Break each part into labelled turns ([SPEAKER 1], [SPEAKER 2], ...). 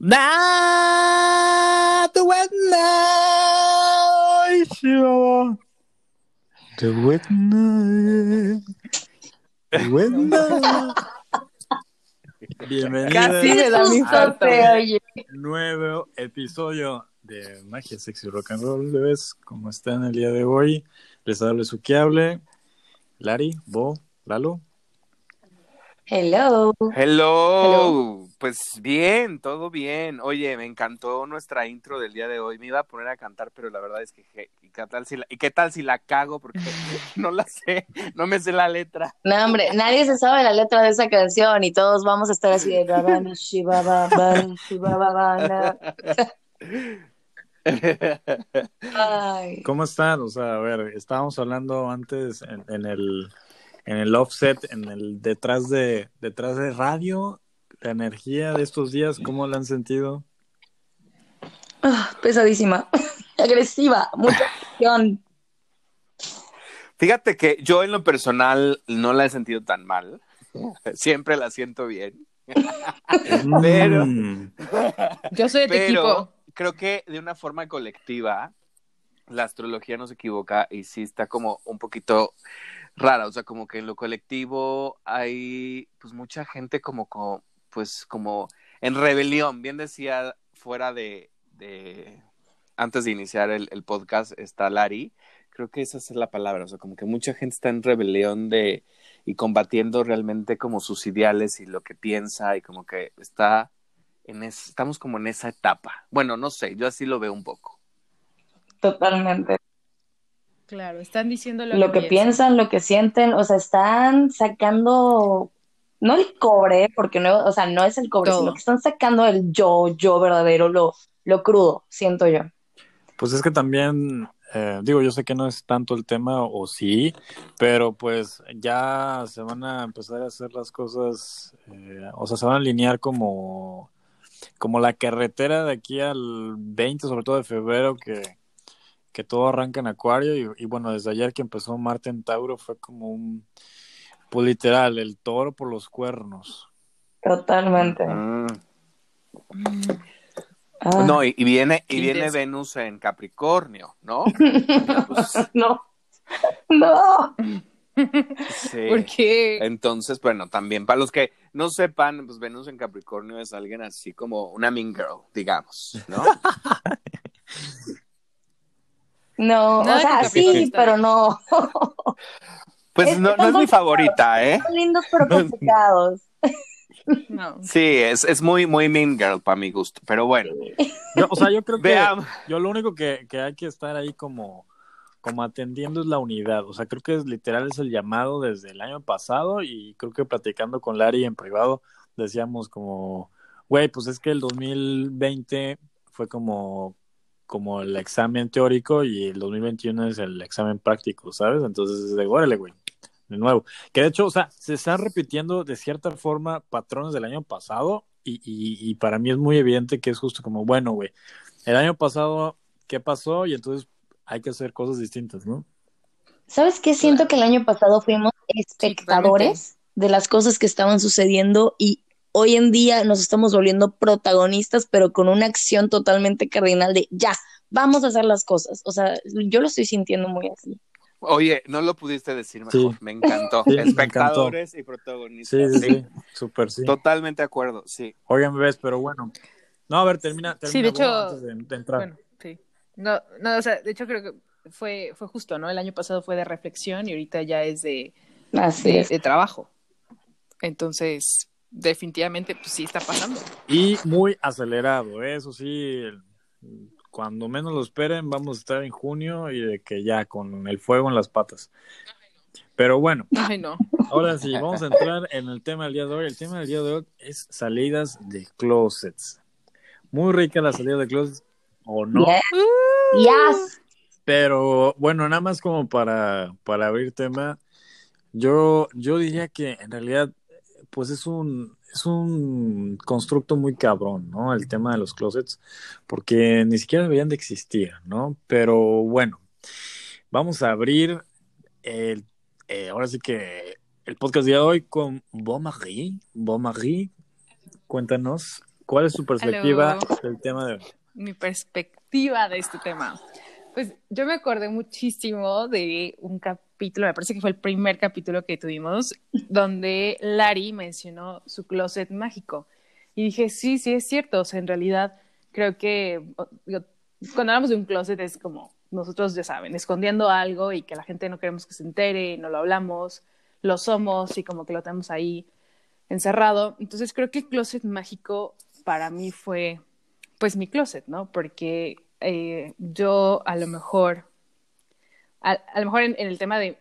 [SPEAKER 1] Na the wet night. The wet night. The wet night. Bienvenidos
[SPEAKER 2] Casi de la misma
[SPEAKER 1] a
[SPEAKER 2] se oye.
[SPEAKER 1] nuevo episodio de Magia Sexy Rock and Roll. ¿Ves cómo están el día de hoy? Les hablo su que hable. Lari, Bo, Lalo.
[SPEAKER 2] Hello.
[SPEAKER 3] Hello. Pues bien, todo bien. Oye, me encantó nuestra intro del día de hoy. Me iba a poner a cantar, pero la verdad es que je, ¿y qué tal si la, ¿y qué tal si la cago porque no la sé, no me sé la letra.
[SPEAKER 2] No, hombre, nadie se sabe la letra de esa canción y todos vamos a estar así de. Ay.
[SPEAKER 1] ¿Cómo están? O sea, a ver, estábamos hablando antes en, en el en el offset, en el detrás de detrás de radio, la energía de estos días, ¿cómo la han sentido?
[SPEAKER 2] Ah, pesadísima, agresiva, mucha presión.
[SPEAKER 3] Fíjate que yo en lo personal no la he sentido tan mal. Siempre la siento bien. Pero-
[SPEAKER 1] Mm,
[SPEAKER 4] Yo soy de tu
[SPEAKER 3] Pero
[SPEAKER 4] equipo.
[SPEAKER 3] creo que de una forma colectiva, la astrología no se equivoca y sí está como un poquito rara. O sea, como que en lo colectivo hay pues mucha gente como, pues como en rebelión. Bien decía fuera de, de antes de iniciar el, el podcast está Lari. Creo que esa es la palabra. O sea, como que mucha gente está en rebelión de y combatiendo realmente como sus ideales y lo que piensa y como que está en es- estamos como en esa etapa. Bueno, no sé, yo así lo veo un poco.
[SPEAKER 2] Totalmente.
[SPEAKER 4] Claro, están diciendo lo,
[SPEAKER 2] Lo que piensan, lo que sienten, o sea, están sacando, no el cobre, porque no, o sea, no es el cobre,
[SPEAKER 4] Todo.
[SPEAKER 2] sino que están sacando el yo, yo verdadero, lo, lo crudo, siento yo.
[SPEAKER 1] Pues es que también, eh, digo, yo sé que no es tanto el tema, o sí, pero pues ya se van a empezar a hacer las cosas, eh, o sea, se van a alinear como, como la carretera de aquí al 20, sobre todo de febrero, que, que todo arranca en Acuario, y, y bueno, desde ayer que empezó Marte en Tauro fue como un, pues literal, el toro por los cuernos.
[SPEAKER 2] Totalmente.
[SPEAKER 3] Mm.
[SPEAKER 2] Ah,
[SPEAKER 3] No, y, y viene, y
[SPEAKER 4] Qué
[SPEAKER 3] viene. Venus en Capricornio, ¿no? Pues,
[SPEAKER 2] no, no.
[SPEAKER 3] sí.
[SPEAKER 4] Porque
[SPEAKER 3] Entonces, bueno, también para los que no sepan, pues Venus en Capricornio es alguien así como una mean girl, digamos, ¿no?
[SPEAKER 2] No,
[SPEAKER 4] Nada
[SPEAKER 2] o sea, sí, pero no.
[SPEAKER 3] Pues
[SPEAKER 2] Es
[SPEAKER 3] no, no es
[SPEAKER 2] dos-
[SPEAKER 3] favorita, ¿eh?
[SPEAKER 2] Son lindos pero complicados.
[SPEAKER 4] no.
[SPEAKER 3] Sí, es, es muy, muy mean girl para mi gusto, pero bueno,
[SPEAKER 1] Yo- o sea, yo creo que...
[SPEAKER 3] veamos.
[SPEAKER 1] Yo lo único que, que hay que estar ahí como, como atendiendo es la unidad. O sea, creo que es literal es el llamado desde el año pasado y creo que platicando con Lari en privado decíamos como, güey, pues es que el 2020 fue como, como el examen teórico y el 2021 es el examen práctico, ¿sabes? Entonces es de, órale, güey, de nuevo. Que de hecho, o sea, se están repitiendo de cierta forma patrones del año pasado y, y, y para mí es muy evidente que es justo como, bueno, güey, el año pasado, ¿qué pasó? Y entonces hay que hacer cosas distintas, ¿no?
[SPEAKER 2] ¿Sabes qué? Siento que el año pasado fuimos espectadores de las cosas que estaban sucediendo y hoy en día nos estamos volviendo protagonistas, pero con una acción totalmente cardinal de ya, vamos a hacer las cosas. O sea, yo lo estoy sintiendo muy así.
[SPEAKER 3] Oye, no lo pudiste decir mejor,
[SPEAKER 1] Sí.
[SPEAKER 3] me encantó.
[SPEAKER 1] Sí, me
[SPEAKER 3] Espectadores y protagonistas.
[SPEAKER 1] Sí, sí, sí, súper sí.
[SPEAKER 3] Totalmente de acuerdo, sí.
[SPEAKER 1] Oigan, bebés, pero bueno. No, a ver, termina, termina
[SPEAKER 4] Sí, de hecho,
[SPEAKER 1] antes de, de entrar.
[SPEAKER 4] Bueno, sí. No, no, o sea, de hecho creo que fue, fue justo, ¿no? El año pasado fue de reflexión y ahorita ya es de,
[SPEAKER 2] Así
[SPEAKER 4] de,
[SPEAKER 2] es.
[SPEAKER 4] de trabajo. Entonces, definitivamente, pues sí está pasando.
[SPEAKER 1] Y muy acelerado, ¿eh? eso sí, el- cuando menos lo esperen, vamos a estar en junio y de que ya con el fuego en las patas. Pero bueno,
[SPEAKER 4] Ay, no.
[SPEAKER 1] ahora sí, vamos a entrar en el tema del día de hoy. El tema del día de hoy es salidas de closets. Muy rica la salida de closets, ¿o no?
[SPEAKER 2] Yes. Yes.
[SPEAKER 1] Pero bueno, nada más como para, para abrir tema, yo, yo diría que en realidad, pues es un, es un constructo muy cabrón, ¿no? El tema de los closets, porque ni siquiera deberían de existir, ¿no? Pero bueno, vamos a abrir el, eh, ahora sí que el podcast de hoy con Bon Marie. Bon Marie, cuéntanos ¿Cuál es su perspectiva
[SPEAKER 4] Hello.
[SPEAKER 1] del tema de hoy?
[SPEAKER 4] Mi perspectiva de este tema. Pues yo me acordé muchísimo de un capítulo, me parece que fue el primer capítulo que tuvimos, donde Lari mencionó su closet mágico. Y dije, sí, sí, es cierto. O sea, en realidad creo que digo, cuando hablamos de un closet es como nosotros, ya saben, escondiendo algo y que la gente no queremos que se entere, no lo hablamos, lo somos y como que lo tenemos ahí encerrado. Entonces creo que el closet mágico para mí fue pues mi closet, ¿no? Porque eh, yo a lo mejor, a, a lo mejor en, en el tema de,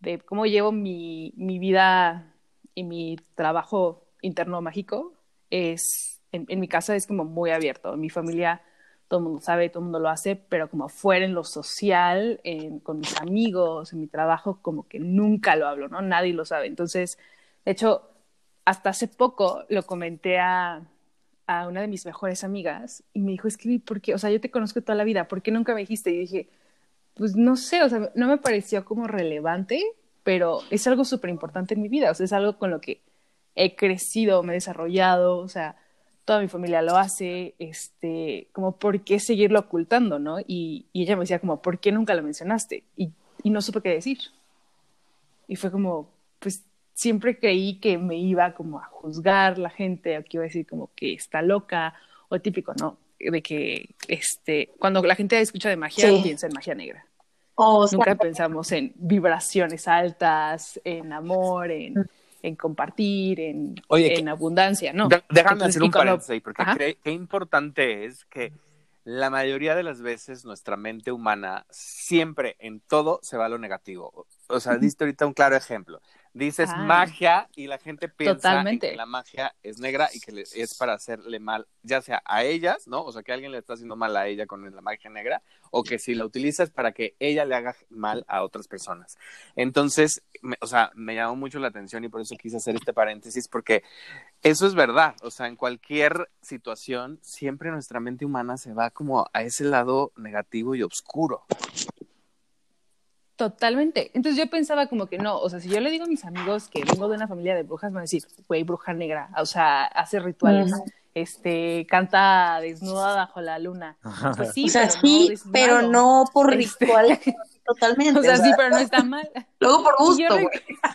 [SPEAKER 4] de cómo llevo mi, mi vida y mi trabajo interno mágico, es, en, en mi casa es como muy abierto. En mi familia todo el mundo sabe, todo el mundo lo hace, pero como fuera en lo social, en- con mis amigos, en mi trabajo, como que nunca lo hablo, ¿no? Nadie lo sabe. Entonces, de hecho, hasta hace poco lo comenté a, a una de mis mejores amigas y me dijo, es que, ¿por qué? O sea, yo te conozco toda la vida, ¿por qué nunca me dijiste? Y dije, pues no sé, o sea, no me pareció como relevante, pero es algo súper importante en mi vida, o sea, es algo con lo que he crecido, me he desarrollado, o sea, toda mi familia lo hace, este, como, ¿por qué seguirlo ocultando, no? Y, y ella me decía como, ¿por qué nunca lo mencionaste? Y, y no supe qué decir. Y fue como, pues siempre creí que me iba como a juzgar la gente, o que iba a decir como que está loca, o típico, ¿no? De que, este, cuando la gente escucha de magia,
[SPEAKER 2] Sí.
[SPEAKER 4] piensa en magia negra.
[SPEAKER 2] O sea,
[SPEAKER 4] Nunca pensamos en vibraciones altas, en amor, en, en compartir, en,
[SPEAKER 3] Oye,
[SPEAKER 4] en abundancia, ¿no?
[SPEAKER 3] De- déjame
[SPEAKER 4] Entonces,
[SPEAKER 3] hacer un
[SPEAKER 4] cuando-
[SPEAKER 3] paréntesis ahí, porque qué importante es que la mayoría de las veces nuestra mente humana siempre en todo se va a lo negativo. O sea, diste ahorita un claro ejemplo. Dices
[SPEAKER 4] Ah.
[SPEAKER 3] magia y la gente piensa en que la magia es negra y que le- es para hacerle mal, ya sea a ellas, ¿no? O sea, que alguien le está haciendo mal a ella con la magia negra, o que si la utilizas para que ella le haga mal a otras personas. Entonces, me- o sea, me llamó mucho la atención y por eso quise hacer este paréntesis, porque eso es verdad, o sea, en cualquier situación, siempre nuestra mente humana se va como a ese lado negativo y oscuro.
[SPEAKER 4] Totalmente. Entonces yo pensaba como que no, o sea, si yo le digo a mis amigos que vengo de una familia de brujas, me van a decir, güey, bruja negra, o sea, hace rituales, este, canta desnuda bajo la luna. Pues sí,
[SPEAKER 2] o sea,
[SPEAKER 4] pero
[SPEAKER 2] sí,
[SPEAKER 4] es
[SPEAKER 2] pero
[SPEAKER 4] malo.
[SPEAKER 2] no por
[SPEAKER 4] Este-
[SPEAKER 2] ritual. Totalmente.
[SPEAKER 4] O sea, sí, pero no está mal.
[SPEAKER 2] Luego por
[SPEAKER 4] Y
[SPEAKER 2] gusto, güey.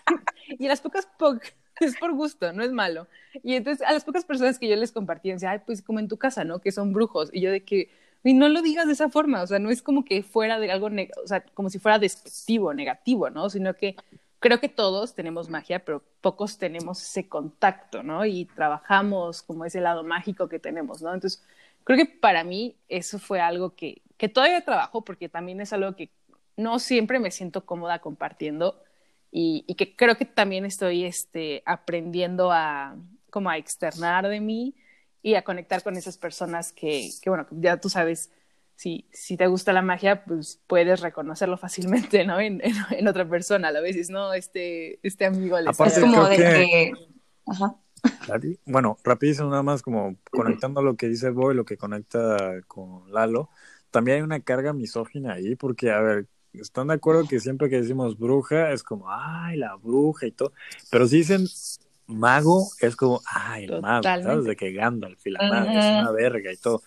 [SPEAKER 4] y a las pocas po- es por gusto, no es malo. Y entonces a las pocas personas que yo les compartí, decía, ay, pues como en tu casa, ¿no? Que son brujos. Y yo de que, y no lo digas de esa forma, o sea, no es como que fuera de algo, o sea, como si fuera despectivo, negativo, ¿no? Sino que creo que todos tenemos magia, pero pocos tenemos ese contacto, ¿no? Y trabajamos como ese lado mágico que tenemos, ¿no? Entonces, creo que para mí eso fue algo que, que todavía trabajo, porque también es algo que no siempre me siento cómoda compartiendo y, y que creo que también estoy este, aprendiendo a como a externar de mí y a conectar con esas personas que, que bueno, ya tú sabes, si, si te gusta la magia, pues puedes reconocerlo fácilmente, ¿no? En, en, en otra persona, a veces, ¿no? Este, este amigo le
[SPEAKER 1] Aparte,
[SPEAKER 2] Es
[SPEAKER 4] está-
[SPEAKER 2] como
[SPEAKER 1] creo
[SPEAKER 2] de
[SPEAKER 1] que-
[SPEAKER 2] que. Ajá.
[SPEAKER 1] Bueno, rapidísimo, nada más como conectando lo que dice Boy, lo que conecta con Lalo. También hay una carga misógina ahí, porque, a ver, ¿están de acuerdo que siempre que decimos bruja es como, ay, la bruja y todo? Pero si dicen mago, es como, ay, el mago, ¿sabes? De que Gandalf y la maga es una verga y todo.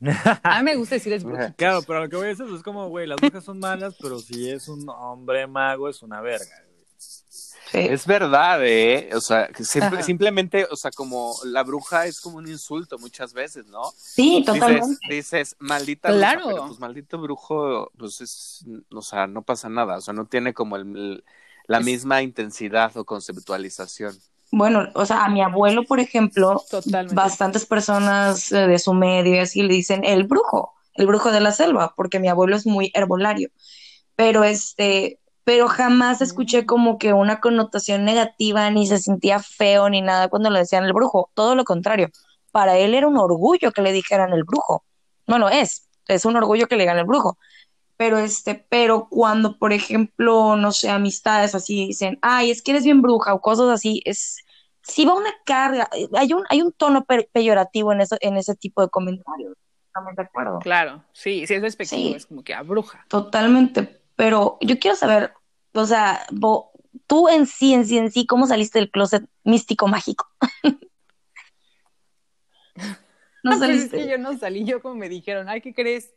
[SPEAKER 4] A mí me gusta decir es bruja.
[SPEAKER 1] Claro, pero lo que voy a decir es como, güey, las brujas son malas, pero si es un hombre mago, es una verga.
[SPEAKER 2] Sí.
[SPEAKER 3] Es verdad, ¿eh? O sea, que simple-
[SPEAKER 4] Ajá.
[SPEAKER 3] simplemente, o sea, como la bruja es como un insulto muchas veces, ¿no?
[SPEAKER 2] Sí,
[SPEAKER 3] Dices,
[SPEAKER 2] totalmente.
[SPEAKER 3] dices, maldita
[SPEAKER 4] Claro.
[SPEAKER 3] bruja, pero pues maldito brujo, pues es, o sea, no pasa nada, o sea, no tiene como el, la
[SPEAKER 4] Es-
[SPEAKER 3] misma intensidad o conceptualización.
[SPEAKER 2] Bueno, o sea, a mi abuelo, por ejemplo,
[SPEAKER 4] Totalmente.
[SPEAKER 2] bastantes personas eh, de su medio así le dicen el brujo, el brujo de la selva, porque mi abuelo es muy herbolario. Pero este, pero jamás escuché
[SPEAKER 4] Mm.
[SPEAKER 2] como que una connotación negativa, ni se sentía feo ni nada cuando le decían el brujo, todo lo contrario. Para él era un orgullo que le dijeran el brujo. Bueno, es, es un orgullo que le digan el brujo. Pero este, pero cuando, por ejemplo, no sé, amistades así dicen, ay, es que eres bien bruja o cosas así, es, sí va una carga, eh, hay un, hay un tono pe- peyorativo en eso, en ese tipo de comentarios. Estamos de acuerdo.
[SPEAKER 4] Claro, sí, si es despectivo,
[SPEAKER 2] Sí.
[SPEAKER 4] es como que a bruja.
[SPEAKER 2] Totalmente. Pero yo quiero saber, o sea, Bo, tú en sí, en sí, en sí, ¿cómo saliste del closet místico mágico? No
[SPEAKER 4] Pues es
[SPEAKER 2] saliste.
[SPEAKER 4] que yo no salí, yo como me dijeron, ay, ¿qué crees?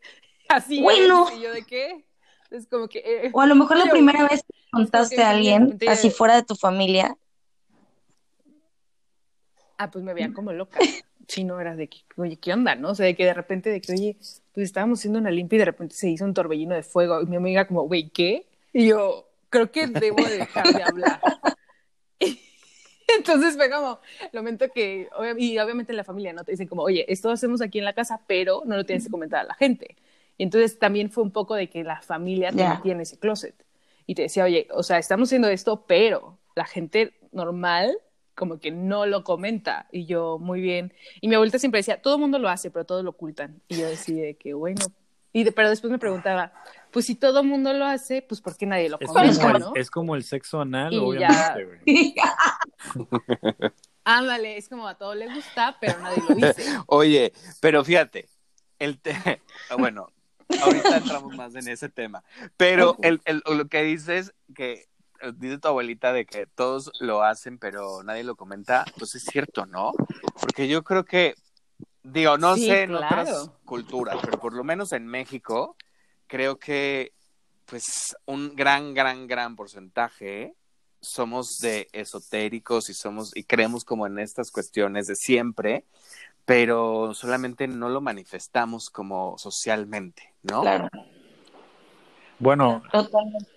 [SPEAKER 4] Así
[SPEAKER 2] Bueno.
[SPEAKER 4] es, y yo de qué. Es como que... eh,
[SPEAKER 2] O a lo mejor la
[SPEAKER 4] yo-
[SPEAKER 2] primera vez que contaste
[SPEAKER 4] que
[SPEAKER 2] a alguien, así fuera de tu familia.
[SPEAKER 4] Ah, pues me veían como loca. Si no era de que, oye, ¿qué onda, no? O sea, de que de repente, de que, oye, pues estábamos haciendo una limpia y de repente se hizo un torbellino de fuego. Y mi amiga como, güey, ¿qué? Y yo, creo que debo de dejar de hablar. Entonces fue como el momento que, y obviamente en la familia, ¿no? Te dicen como, oye, esto hacemos aquí en la casa, pero no lo tienes que comentar a la gente. Y entonces también fue un poco de que la familia te
[SPEAKER 2] Ya.
[SPEAKER 4] metía en ese closet. Y te decía, oye, o sea, estamos haciendo esto, pero la gente normal como que no lo comenta. Y yo, muy bien. Y mi abuelita siempre decía, todo el mundo lo hace, pero todos lo ocultan. Y yo decía que, bueno. Y de- pero después me preguntaba, pues si todo el mundo lo hace, pues ¿por qué nadie lo
[SPEAKER 1] Es
[SPEAKER 4] comenta,
[SPEAKER 1] como, el,
[SPEAKER 4] no?
[SPEAKER 1] es como el sexo anal,
[SPEAKER 4] Y
[SPEAKER 1] obviamente, güey.
[SPEAKER 4] Ándale, es como a todo le gusta, pero nadie lo dice.
[SPEAKER 3] Oye, pero fíjate, el te... bueno, ahorita entramos más en ese tema, pero el, el- lo que dices que eh, dice tu abuelita de que todos lo hacen, pero nadie lo comenta, pues es cierto, ¿no? Porque yo creo que, digo, no
[SPEAKER 4] Sí,
[SPEAKER 3] sé en otras culturas, pero por lo menos en México, creo que, pues, un gran, gran, gran porcentaje somos de esotéricos y somos y creemos como en estas cuestiones de siempre, pero solamente no lo manifestamos como socialmente, ¿no?
[SPEAKER 2] Claro,
[SPEAKER 1] Bueno,
[SPEAKER 2] totalmente.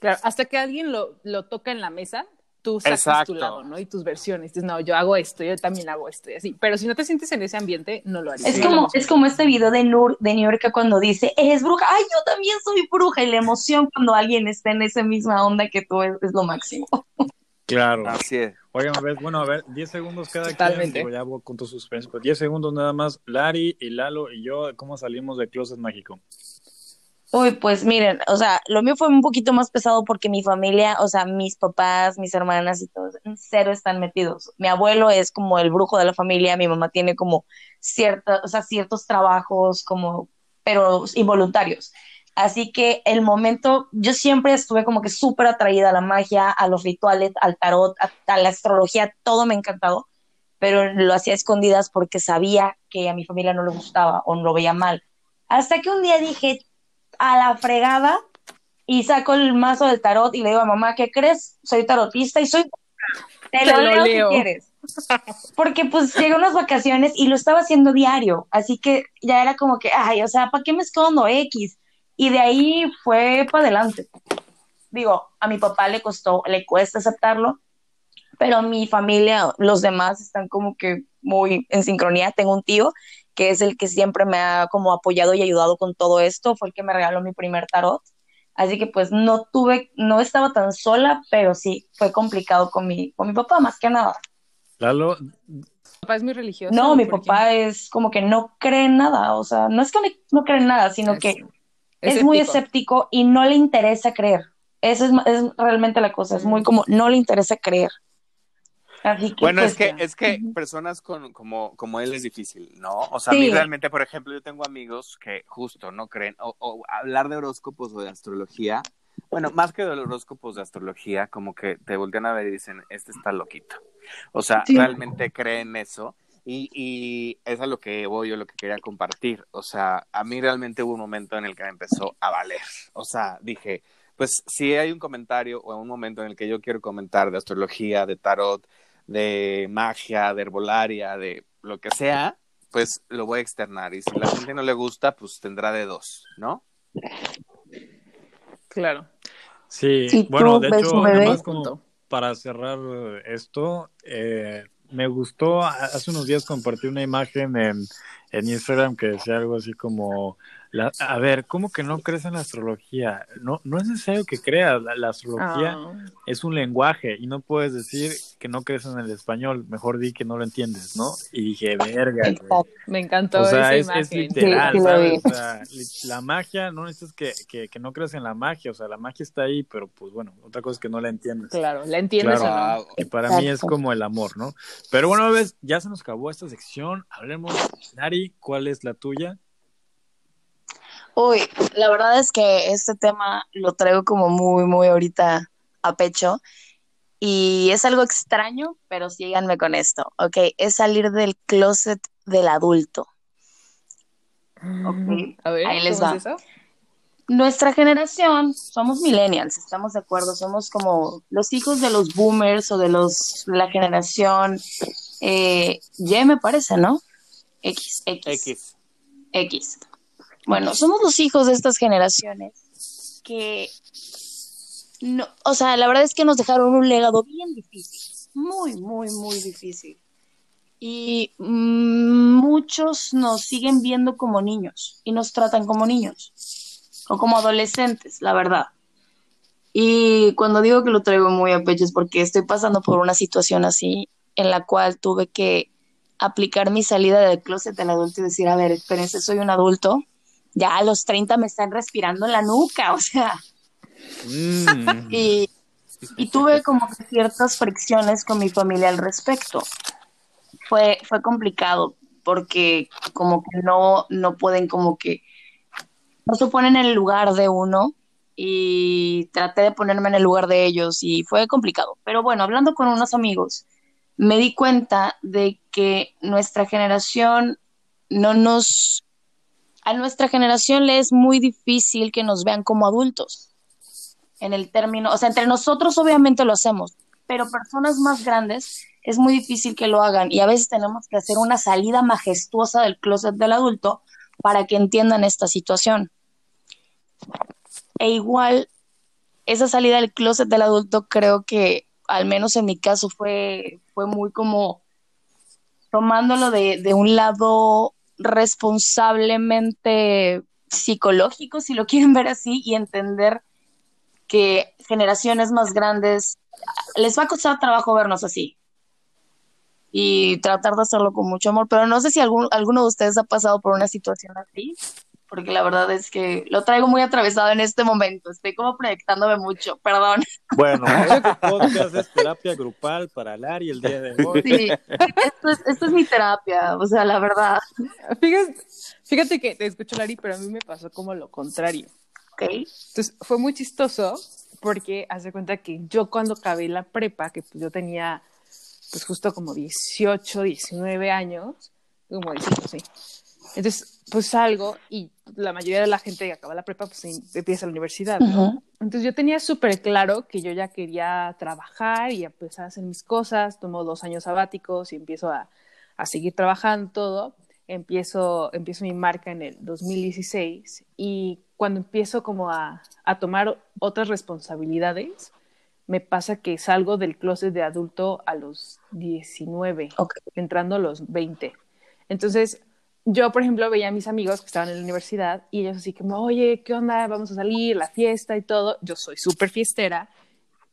[SPEAKER 4] Claro, hasta que alguien lo, lo toca en la mesa, tú sacas
[SPEAKER 3] Exacto.
[SPEAKER 4] tu lado, ¿no? Y tus versiones. Dices, no, yo hago esto, yo también hago esto y así. Pero si no te sientes en ese ambiente, no lo harías.
[SPEAKER 2] Es como, es como este video de Nur, de New York cuando dice, eres bruja, ay, yo también soy bruja, y la emoción cuando alguien está en esa misma onda que tú es, es lo máximo.
[SPEAKER 1] claro.
[SPEAKER 3] Así es.
[SPEAKER 1] Oigan, a ver, bueno, a ver, 10 segundos cada
[SPEAKER 4] Totalmente.
[SPEAKER 1] quien. Digo, ya voy con tu suspenso, pero 10 segundos nada más. Lari y Lalo y yo, ¿cómo salimos de Closet Mágico?
[SPEAKER 2] Uy, pues miren, o sea, lo mío fue un poquito más pesado porque mi familia, o sea, mis papás, mis hermanas y todos, en cero están metidos. Mi abuelo es como el brujo de la familia, mi mamá tiene como cierta, o sea, ciertos trabajos como, pero involuntarios. Así que el momento, yo siempre estuve como que súper atraída a la magia, a los rituales, al tarot, a, a la astrología, todo me ha encantado, pero lo hacía a escondidas porque sabía que a mi familia no le gustaba o lo veía mal. Hasta que un día dije, a la fregada y saco el mazo del tarot y le digo a mamá, ¿qué crees? Soy tarotista y soy... Te,
[SPEAKER 4] Te
[SPEAKER 2] lo, leo,
[SPEAKER 4] leo.
[SPEAKER 2] si quieres. Porque pues llegué unas vacaciones y lo estaba haciendo diario, así que ya era como que, ay, o sea, ¿para qué me escondo X? Y de ahí fue para adelante. Digo, a mi papá le costó, le cuesta aceptarlo, pero mi familia, los demás están como que muy en sincronía. Tengo un tío que es el que siempre me ha como apoyado y ayudado con todo esto, fue el que me regaló mi primer tarot. Así que pues no tuve, no estaba tan sola, pero sí fue complicado con mi, con mi papá más que nada.
[SPEAKER 1] Lalo,
[SPEAKER 4] Mi papá es muy religioso.
[SPEAKER 2] No, mi papá es como que no cree en nada, o sea, no es que no- no cree en nada, sino
[SPEAKER 4] Es-
[SPEAKER 2] que es muy
[SPEAKER 4] escéptico.
[SPEAKER 2] y no le interesa creer. Esa es, es realmente la cosa, es muy como no le interesa creer. Así que,
[SPEAKER 3] Bueno,
[SPEAKER 2] pues,
[SPEAKER 3] es que, es que personas con, como, como él es difícil, ¿no? O sea, a mí realmente, por ejemplo, yo tengo amigos que justo no creen, o, o hablar de horóscopos o de astrología, bueno, más que de horóscopos de astrología, como que te voltean a ver y dicen, este está loquito. O sea,
[SPEAKER 2] Sí.
[SPEAKER 3] realmente creen eso. Y, y es a lo que voy, yo lo que quería compartir. O sea, a mí realmente hubo un momento en el que me empezó a valer. O sea, dije, pues si hay un comentario o un momento en el que yo quiero comentar de astrología, de tarot, de magia, de herbolaria, de lo que sea, pues lo voy a externar. Y si la gente no le gusta, pues tendrá de dos, ¿no?
[SPEAKER 4] Claro.
[SPEAKER 1] sí,
[SPEAKER 2] Si
[SPEAKER 1] bueno, de hecho,
[SPEAKER 2] bebé-
[SPEAKER 1] como para cerrar esto, eh, me gustó, hace unos días compartí una imagen en, en Instagram que decía algo así como, la- a ver, ¿cómo que no crees en la astrología? No, no es necesario que creas, la, la astrología
[SPEAKER 4] Ah.
[SPEAKER 1] es un lenguaje y no puedes decir que no crees en el español, mejor di que no lo entiendes, ¿no? Y dije, verga, güey.
[SPEAKER 2] Exacto.
[SPEAKER 4] Me encantó
[SPEAKER 1] O sea,
[SPEAKER 4] esa
[SPEAKER 1] es, es
[SPEAKER 4] imagen.
[SPEAKER 1] literal,
[SPEAKER 2] Sí, sí.
[SPEAKER 1] O sea, la magia, no necesitas que, que, que no creas en la magia, o sea, la magia está ahí, pero pues bueno, otra cosa es que no la entiendes.
[SPEAKER 4] Claro, ¿la entiendes
[SPEAKER 1] Claro.
[SPEAKER 4] o no?
[SPEAKER 1] Y para mí es
[SPEAKER 2] Exacto.
[SPEAKER 1] como el amor, ¿no? Pero bueno, ves, ya se nos acabó esta sección. Hablemos, ¿cuál es la tuya?
[SPEAKER 2] Uy, la verdad es que este tema lo traigo como muy, muy ahorita a pecho y es algo extraño, pero síganme con esto, ¿ok? Es salir del closet del adulto.
[SPEAKER 4] Ok, a ver,
[SPEAKER 2] ahí les
[SPEAKER 4] ¿cómo
[SPEAKER 2] va.
[SPEAKER 4] es eso?
[SPEAKER 2] Nuestra generación, somos millennials, estamos de acuerdo, somos como los hijos de los boomers o de los de la generación eh, Y, me parece, ¿no? X, X,
[SPEAKER 3] X.
[SPEAKER 2] X. Bueno, somos los hijos de estas generaciones que, no, o sea, la verdad es que nos dejaron un legado bien difícil, muy, muy, muy difícil. Y mm, muchos nos siguen viendo como niños y nos tratan como niños o como adolescentes, la verdad. Y cuando digo que lo traigo muy a pecho es porque estoy pasando por una situación así en la cual tuve que aplicar mi salida del closet del adulto y decir, a ver, espérense, soy un adulto, ya a los 30 me están respirando en la nuca, o sea,
[SPEAKER 1] Mm.
[SPEAKER 2] y, y tuve como ciertas fricciones con mi familia al respecto. Fue, fue complicado porque como que no, no pueden como que, no se ponen en el lugar de uno y traté de ponerme en el lugar de ellos y fue complicado. Pero bueno, hablando con unos amigos, me di cuenta de que nuestra generación no nos, a nuestra generación le es muy difícil que nos vean como adultos en el término, o sea, entre nosotros obviamente lo hacemos, pero personas más grandes es muy difícil que lo hagan y a veces tenemos que hacer una salida majestuosa del closet del adulto para que entiendan esta situación. E igual, esa salida del closet del adulto creo que, al menos en mi caso, fue, fue muy como tomándolo de, un lado responsablemente psicológico, si lo quieren ver así, y entender que generaciones más grandes les va a costar trabajo vernos así y tratar de hacerlo con mucho amor, pero no sé si algún, alguno de ustedes ha pasado por una situación así, porque la verdad es que lo traigo muy atravesado en este momento, estoy como proyectándome mucho, perdón.
[SPEAKER 1] Bueno, este podcast es terapia grupal para Lari el día de hoy.
[SPEAKER 2] Sí, esto es, esto es mi terapia, o sea, la verdad,
[SPEAKER 4] Fíjate, fíjate que te escucho, Lari, pero a mí me pasó como lo contrario.
[SPEAKER 2] ¿ok?
[SPEAKER 4] Entonces fue muy chistoso porque hace cuenta que yo cuando acabé la prepa, que pues yo tenía pues justo como 18, 19 años, como 18, sí. Entonces, pues salgo y la mayoría de la gente que acaba la prepa, pues em- empieza la universidad, ¿no?
[SPEAKER 2] Ujú.
[SPEAKER 4] Entonces yo tenía súper claro que yo ya quería trabajar y empezar a hacer mis cosas, tomo dos años sabáticos y empiezo a, a seguir trabajando todo. Empiezo, empiezo mi marca en el 2016 y cuando empiezo como a, a tomar otras responsabilidades, me pasa que salgo del closet de adulto a los 19,
[SPEAKER 2] Ok.
[SPEAKER 4] entrando a los 20. Entonces, yo, por ejemplo, veía a mis amigos que estaban en la universidad y ellos así como, oye, ¿qué onda? Vamos a salir, la fiesta y todo. Yo soy súper fiestera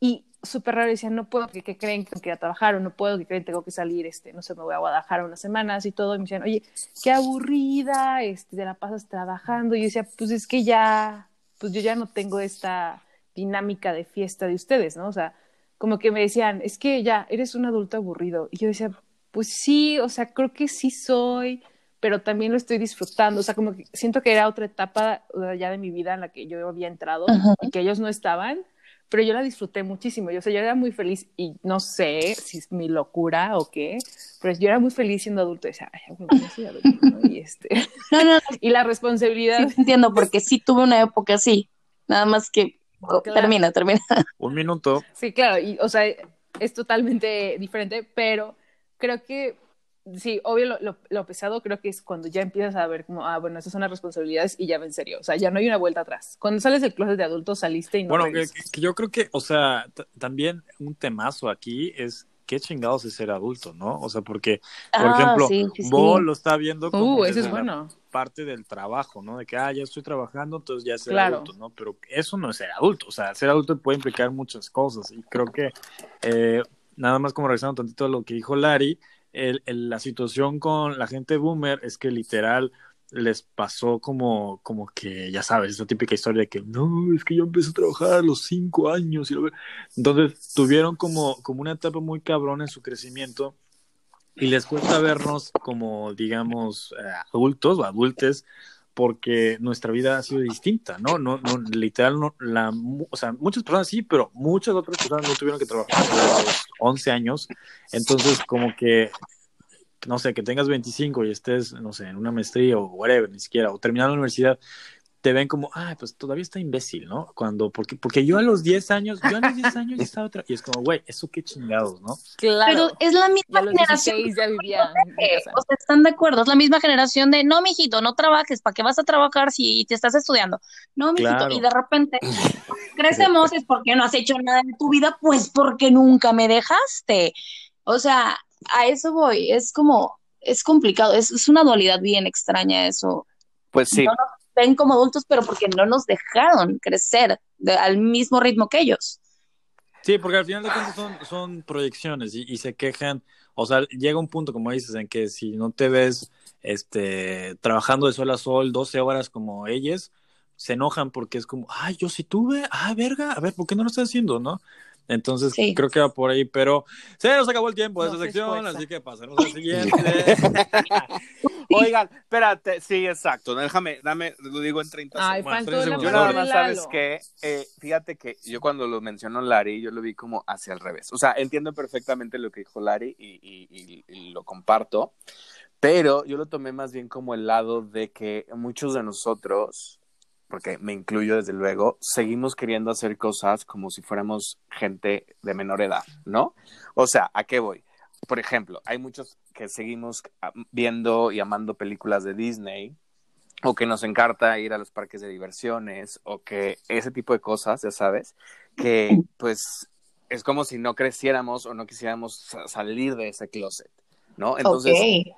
[SPEAKER 4] y súper raro decían, no puedo, que, que creen que tengo que ir a trabajar o no puedo, que creen tengo que salir, este, no sé, me voy a Guadalajara unas semanas y todo. Y me decían, oye, qué aburrida, este, te la pasas trabajando. Y yo decía, pues es que ya, pues yo ya no tengo esta dinámica de fiesta de ustedes, ¿no? O sea, como que me decían, es que ya, eres un adulto aburrido. Y yo decía, pues sí, o sea, creo que sí soy, pero también lo estoy disfrutando. O sea, como que siento que era otra etapa o sea, ya de mi vida en la que yo había entrado y que ellos no estaban, pero yo la disfruté muchísimo. Yo, o sea, yo era muy feliz y no sé si es mi locura o qué, pero yo era muy feliz siendo adulto. Y decía, ay, bueno, yo soy adulto, ¿no? Y, este,
[SPEAKER 2] No, no, no,
[SPEAKER 4] y la responsabilidad.
[SPEAKER 2] sí entiendo, porque sí tuve una época así, nada más que, oh,
[SPEAKER 4] Claro.
[SPEAKER 2] termina, termina.
[SPEAKER 1] Un minuto.
[SPEAKER 4] Sí, claro, y o sea, es totalmente diferente, pero creo que sí, obvio lo, lo, lo pesado creo que es cuando ya empiezas a ver como, ah, bueno, esas son las responsabilidades y ya va en serio, o sea, ya no hay una vuelta atrás. Cuando sales del closet de adulto saliste y no
[SPEAKER 1] Bueno, que, yo creo que, o sea, también un temazo aquí es qué chingados es ser adulto, ¿no? O sea, porque, por
[SPEAKER 2] Ah,
[SPEAKER 1] ejemplo,
[SPEAKER 2] sí, sí, sí.
[SPEAKER 1] Bo lo está viendo como
[SPEAKER 4] Uh, ese es bueno.
[SPEAKER 1] parte del trabajo, ¿no? De que, ah, ya estoy trabajando, entonces ya es ser
[SPEAKER 4] Claro.
[SPEAKER 1] adulto, ¿no? Pero eso no es ser adulto, o sea, ser adulto puede implicar muchas cosas y creo que, eh, nada más como regresando tantito a lo que dijo Lari, el, el- la situación con la gente boomer es que literal les pasó como, como que, ya sabes, esa típica historia de que, no, es que yo empecé a trabajar a los cinco años. Y lo... Entonces tuvieron como, como una etapa muy cabrón en su crecimiento y les cuesta vernos como, digamos, eh, adultos o adultes porque nuestra vida ha sido distinta, ¿no? No, no literal, no, la, o sea, muchas personas sí, pero muchas otras personas no tuvieron que trabajar hasta los 11 años, entonces como que no sé, que tengas 25 y estés, no sé, en una maestría o whatever, ni siquiera, o terminando la universidad, te ven como, ay, pues todavía está imbécil, ¿no? Cuando, porque, porque yo a los 10 años, yo a los 10 años ya estaba otra, y es como, güey, eso qué chingados, ¿no?
[SPEAKER 4] Claro.
[SPEAKER 2] Pero es la misma generación.
[SPEAKER 4] 16 ya vivía en mi casa.
[SPEAKER 2] O sea, están de acuerdo, es la misma generación de, no, mijito, no trabajes, ¿para qué vas a trabajar si te estás estudiando? No, mijito,
[SPEAKER 1] Claro.
[SPEAKER 2] y de repente crecemos, es porque no has hecho nada en tu vida, pues porque nunca me dejaste. O sea, a eso voy, es como, es complicado, es, es una dualidad bien extraña eso.
[SPEAKER 3] Pues sí,
[SPEAKER 2] No ven como adultos, pero porque no nos dejaron crecer al mismo ritmo que ellos.
[SPEAKER 1] Sí, porque al final de cuentas son, son proyecciones y, y se quejan, o sea, llega un punto, como dices, en que si no te ves este, trabajando de sol a sol 12 horas como ellas, se enojan porque es como, ay, yo sí tuve, ah, verga, a ver, ¿por qué no lo estás haciendo, no? Entonces,
[SPEAKER 2] Sí.
[SPEAKER 1] creo que va por ahí, pero se nos acabó el tiempo de
[SPEAKER 4] No
[SPEAKER 1] esta
[SPEAKER 4] se
[SPEAKER 1] sección, así que pasemos a la siguiente.
[SPEAKER 3] Oigan, espérate, sí, exacto. Déjame, dame, lo digo en 30
[SPEAKER 4] Ay,
[SPEAKER 3] segundos. Yo nada más, ¿sabes qué? Eh, fíjate que yo cuando lo mencionó Larry, yo lo vi como hacia el revés. O sea, entiendo perfectamente lo que dijo Larry y, y- y- y lo comparto, pero yo lo tomé más bien como el lado de que muchos de nosotros, porque me incluyo desde luego, seguimos queriendo hacer cosas como si fuéramos gente de menor edad, ¿no? O sea, ¿a qué voy? Por ejemplo, hay muchos que seguimos viendo y amando películas de Disney, o que nos encanta ir a los parques de diversiones, o que ese tipo de cosas, ya sabes, que pues es como si no creciéramos o no quisiéramos sa- salir de ese closet, ¿no? Entonces,
[SPEAKER 2] ok.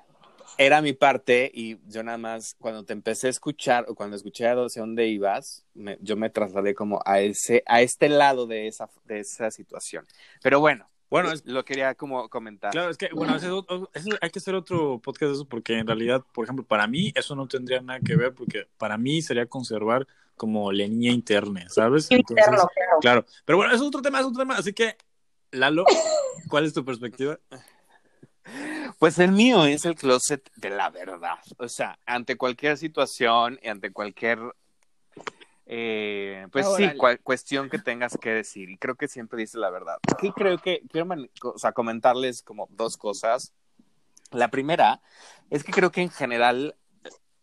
[SPEAKER 3] Era mi parte y yo nada más cuando te empecé a escuchar o cuando escuché hacia dónde ibas, me- yo me trasladé como a ese a este lado de esa de esa situación. Pero bueno,
[SPEAKER 1] Bueno, es,
[SPEAKER 3] lo quería como comentar.
[SPEAKER 1] Claro, es que, bueno, ese ese- hay que hacer otro podcast de eso porque en realidad, por ejemplo, para mí eso no tendría nada que ver porque para mí sería conservar como la niña interna, ¿sabes? Entonces,
[SPEAKER 2] Interno, claro.
[SPEAKER 1] claro. Pero bueno, es otro tema, es otro tema. Así que, Lalo, ¿cuál es tu perspectiva?
[SPEAKER 3] Pues el mío es el closet de la verdad. O sea, ante cualquier situación y ante cualquier, eh, pues sí, cual- cuestión que tengas que decir. Y creo que siempre dice la verdad. Aquí creo que quiero o sea, comentarles como dos cosas. La primera es que creo que en general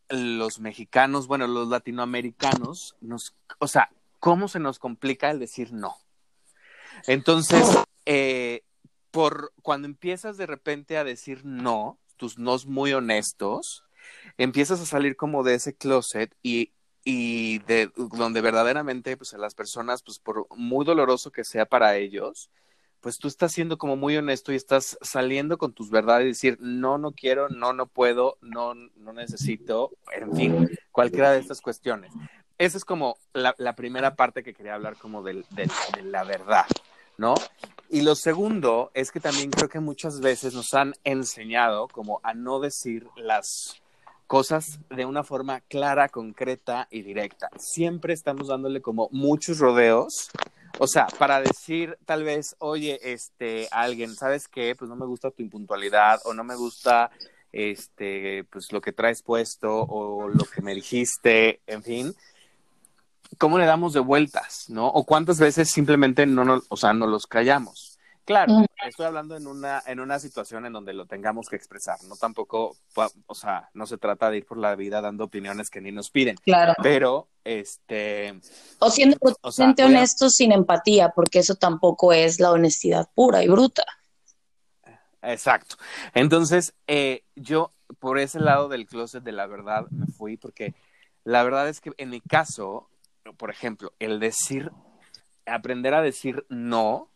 [SPEAKER 3] los mexicanos, bueno, los latinoamericanos, nos, o sea, ¿cómo se nos complica el decir no? Entonces, eh, por cuando empiezas de repente a decir no, tus nos muy honestos, empiezas a salir como de ese closet y, y de donde verdaderamente pues a las personas, pues por muy doloroso que sea para ellos, pues tú estás siendo como muy honesto y estás saliendo con tus verdades y decir, no, no quiero, no, no puedo, no, no necesito, en fin, cualquiera de estas cuestiones. Esa es como la, la primera parte que quería hablar como del- del- de la verdad, ¿no? Y lo segundo es que también creo que muchas veces nos han enseñado como a no decir las cosas de una forma clara, concreta y directa. Siempre estamos dándole como muchos rodeos. O sea, para decir tal vez, oye, este, alguien, ¿sabes qué? Pues no me gusta tu impuntualidad o no me gusta este, pues lo que traes puesto o lo que me dijiste, en fin. ¿Cómo le damos de vueltas, no? O cuántas veces simplemente no nos, o sea, no los callamos. Claro,
[SPEAKER 2] Mm.
[SPEAKER 3] estoy hablando en una, en una situación en donde lo tengamos que expresar, no tampoco, o sea, no se trata de ir por la vida dando opiniones que ni nos piden,
[SPEAKER 2] Claro.
[SPEAKER 3] pero, este,
[SPEAKER 2] O siendo
[SPEAKER 3] O sea,
[SPEAKER 2] honestos sin empatía, porque eso tampoco es la honestidad pura y bruta.
[SPEAKER 3] Exacto. Entonces, eh, yo por ese lado del closet de la verdad me fui porque la verdad es que en mi caso, por ejemplo, el decir, aprender a decir no,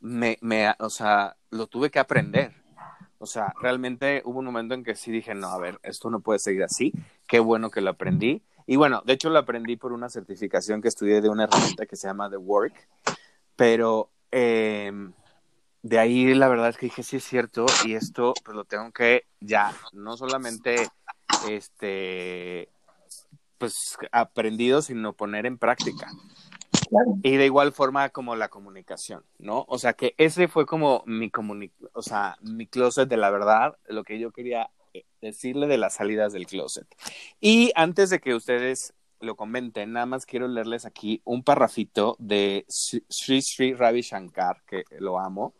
[SPEAKER 3] me, me, o sea, lo tuve que aprender. O sea, realmente hubo un momento en que sí dije, no, a ver, esto no puede seguir así. Qué bueno que lo aprendí. Y bueno, de hecho lo aprendí por una certificación que estudié de una herramienta que se llama The Work. Pero eh, de ahí la verdad es que dije, sí es cierto, y esto pues lo tengo que ya, no solamente este pues aprendido, sino poner en práctica.
[SPEAKER 2] Claro.
[SPEAKER 3] Y de igual forma como la comunicación, ¿no? O sea que ese fue como mi comuni o sea, mi closet de la verdad, lo que yo quería eh, decirle de las salidas del closet. Y antes de que ustedes lo comenten, nada más quiero leerles aquí un parrafito de Sri Sri Ravi Shankar, que lo amo.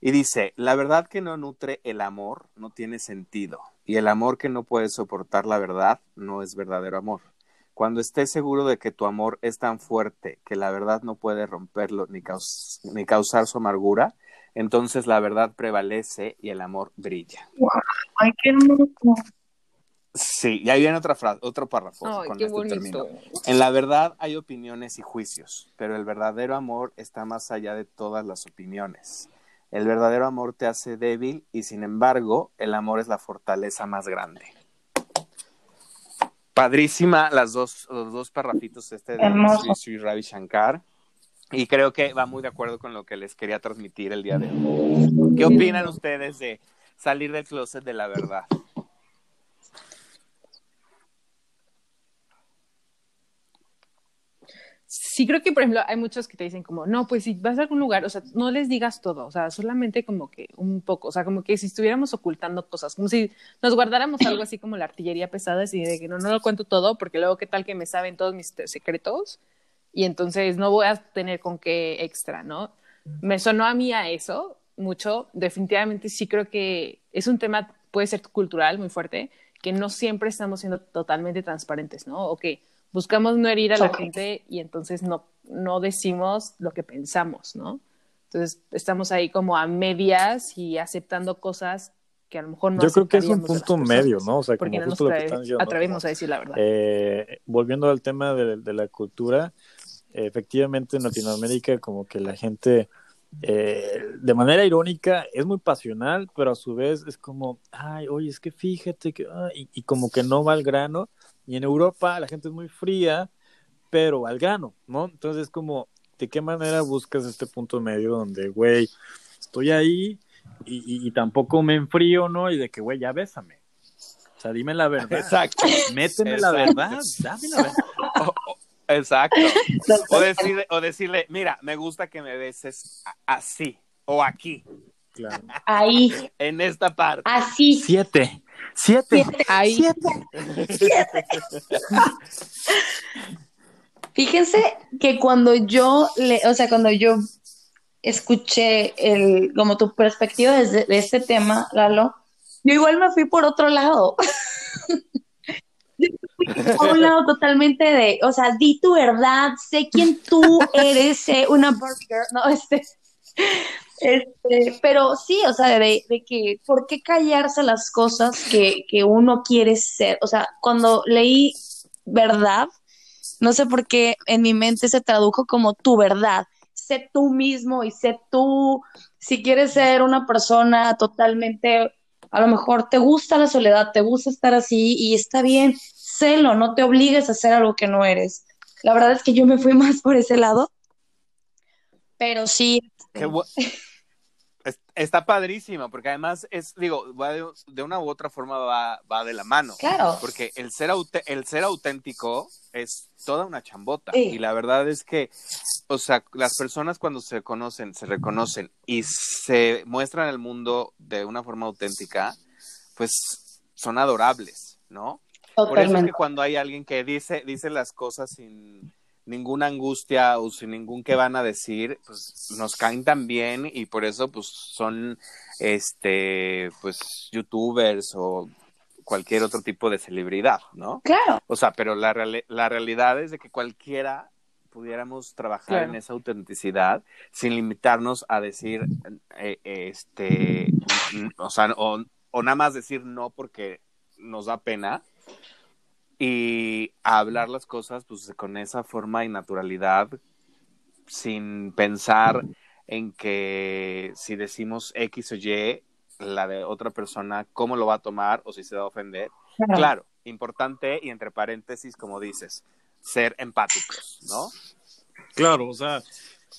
[SPEAKER 3] Y dice, la verdad que no nutre el amor no tiene sentido, y el amor que no puede soportar la verdad no es verdadero amor. Cuando estés seguro de que tu amor es tan fuerte que la verdad no puede romperlo ni, caus ni causar su amargura, entonces la verdad prevalece y el amor brilla.
[SPEAKER 2] Wow. Ay, qué hermoso.
[SPEAKER 3] Sí, y ahí viene otra frase, otro párrafo.
[SPEAKER 4] Ay,
[SPEAKER 3] con
[SPEAKER 4] qué
[SPEAKER 3] este
[SPEAKER 4] bonito.
[SPEAKER 3] término. En la verdad hay opiniones y juicios, pero el verdadero amor está más allá de todas las opiniones. El verdadero amor te hace débil y sin embargo el amor es la fortaleza más grande. Padrísima las dos, los dos parrafitos este de Sri Ravi Shankar. Y creo que va muy de acuerdo con lo que les quería transmitir el día de hoy. ¿Qué opinan ustedes de salir del closet de la verdad?
[SPEAKER 4] Sí, creo que, por ejemplo, hay muchos que te dicen como, no, pues si vas a algún lugar, o sea, no les digas todo, o sea, solamente como que un poco, o sea, como que si estuviéramos ocultando cosas, como si nos guardáramos algo así como la artillería pesada, así de que no, no lo cuento todo, porque luego qué tal que me saben todos mis secretos y entonces no voy a tener con qué extra, ¿no? Me sonó a mí a eso mucho, definitivamente sí creo que es un tema, puede ser cultural muy fuerte, que no siempre estamos siendo totalmente transparentes, ¿no? O que buscamos no herir a la gente y entonces no, no decimos lo que pensamos, ¿no? Entonces estamos ahí como a medias y aceptando cosas que a lo mejor no
[SPEAKER 1] Yo creo que es un punto medio, ¿no? O sea, como
[SPEAKER 4] no
[SPEAKER 1] justo lo que están diciendo.
[SPEAKER 4] a decir la verdad.
[SPEAKER 1] eh, volviendo al tema de, de la cultura, efectivamente en Latinoamérica como que la gente eh, de manera irónica es muy pasional, pero a su vez es como, ay, oye, es que fíjate que, ah", y, y como que no va al grano. Y en Europa la gente es muy fría, pero al grano, ¿no? Entonces es como, ¿de qué manera buscas este punto medio donde, güey, estoy ahí y, y- y tampoco me enfrío, ¿no? Y de que, güey, ya bésame. O sea, dime la verdad.
[SPEAKER 3] Exacto.
[SPEAKER 1] Méteme la verdad, dame la verdad.
[SPEAKER 3] O- o- exacto. O decirle, o decirle, mira, me gusta que me beses así o aquí,
[SPEAKER 1] Claro.
[SPEAKER 2] Ahí,
[SPEAKER 3] en esta parte.
[SPEAKER 2] así.
[SPEAKER 1] Siete. Siete.
[SPEAKER 4] Ahí,
[SPEAKER 2] Fíjense que cuando yo le, o sea, cuando yo escuché el, como tu perspectiva desde de este tema, Lalo, yo igual me fui por otro lado. Por un lado totalmente de, o sea, di tu verdad, sé quién tú eres, sé una burger, no, este, este, pero sí, o sea, de, que, ¿por qué callarse las cosas que, que uno quiere ser? O sea, cuando leí verdad, no sé por qué en mi mente se tradujo como tu verdad. Sé tú mismo y sé tú, si quieres ser una persona totalmente, a lo mejor te gusta la soledad, te gusta estar así y está bien, sélo, no te obligues a hacer algo que no eres. La verdad es que yo me fui más por ese lado, pero sí,
[SPEAKER 3] Qué Está padrísimo, porque además es, digo, va de, de una u otra forma va, va de la mano.
[SPEAKER 2] claro,
[SPEAKER 3] Porque el ser, el ser auténtico es toda una chambota.
[SPEAKER 2] Sí.
[SPEAKER 3] Y la verdad es que, o sea, las personas cuando se conocen, se reconocen y se muestran al mundo de una forma auténtica, pues son adorables, ¿no? Por eso es que cuando hay alguien que dice, dice las cosas sin ninguna angustia o sin ningún que van a decir, pues nos caen tan bien y por eso pues son este pues youtubers o cualquier otro tipo de celebridad, ¿no?
[SPEAKER 2] Claro,
[SPEAKER 3] O sea, pero la, reali- la realidad es de que cualquiera pudiéramos trabajar
[SPEAKER 4] Claro.
[SPEAKER 3] en esa autenticidad sin limitarnos a decir, eh, este, o sea, o, o nada más decir no porque nos da pena y hablar las cosas pues con esa forma y naturalidad sin pensar en que si decimos X o Y, la de otra persona, cómo lo va a tomar o si se va a ofender.
[SPEAKER 2] claro.
[SPEAKER 3] Claro, importante y entre paréntesis, como dices, ser empáticos, ¿no?
[SPEAKER 1] Claro, o sea,